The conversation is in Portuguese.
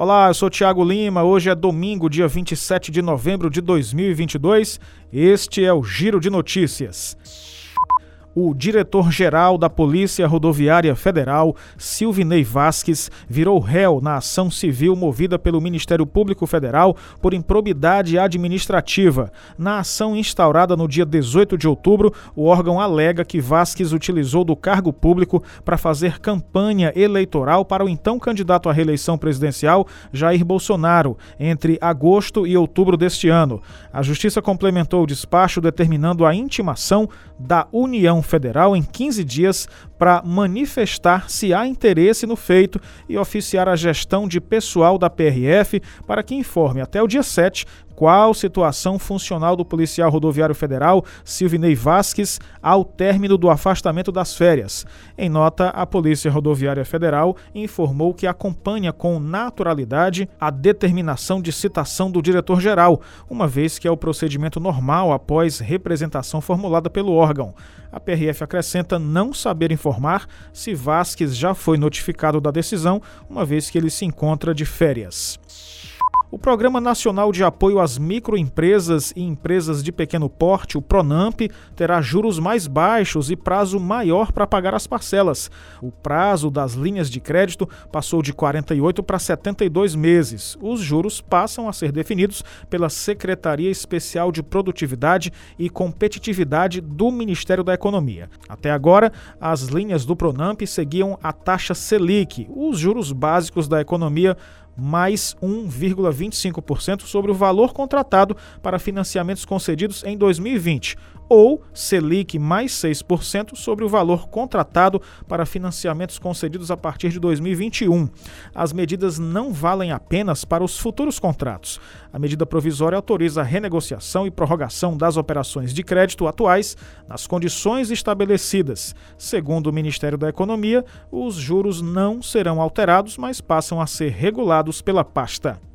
Olá, eu sou Tiago Lima. Hoje é domingo, dia 27 de novembro de 2022. Este é o Giro de Notícias o diretor-geral da Polícia Rodoviária Federal, Silvinei Vasques, virou réu na ação civil movida pelo Ministério Público Federal por improbidade administrativa. Na ação instaurada no dia 18 de outubro, o órgão alega que Vasques utilizou do cargo público para fazer campanha eleitoral para o então candidato à reeleição presidencial, Jair Bolsonaro, entre agosto e outubro deste ano. A Justiça complementou o despacho determinando a intimação da União Federal em 15 dias para manifestar se há interesse no feito e oficiar a gestão de pessoal da PRF para que informe até o dia 7 qual situação funcional do policial rodoviário federal Silvinei Vasques ao término do afastamento das férias. Em nota, a Polícia Rodoviária Federal informou que acompanha com naturalidade a determinação de citação do diretor-geral, uma vez que é o procedimento normal após representação formulada pelo órgão. A PRF acrescenta não saber informar se Vasques já foi notificado da decisão, uma vez que ele se encontra de férias. O Programa Nacional de Apoio às Microempresas e Empresas de Pequeno Porte, o PRONAMP, terá juros mais baixos e prazo maior para pagar as parcelas. O prazo das linhas de crédito passou de 48 para 72 meses. Os juros passam a ser definidos pela Secretaria Especial de Produtividade e Competitividade do Ministério da Economia. Até agora, as linhas do PRONAMP seguiam a taxa Selic, os juros básicos da economia mais 1,25% sobre o valor contratado para financiamentos concedidos em 2020, ou Selic mais 6% sobre o valor contratado para financiamentos concedidos a partir de 2021. As medidas não valem apenas para os futuros contratos. A medida provisória autoriza a renegociação e prorrogação das operações de crédito atuais nas condições estabelecidas. Segundo o Ministério da Economia, os juros não serão alterados, mas passam a ser regulados pela pasta.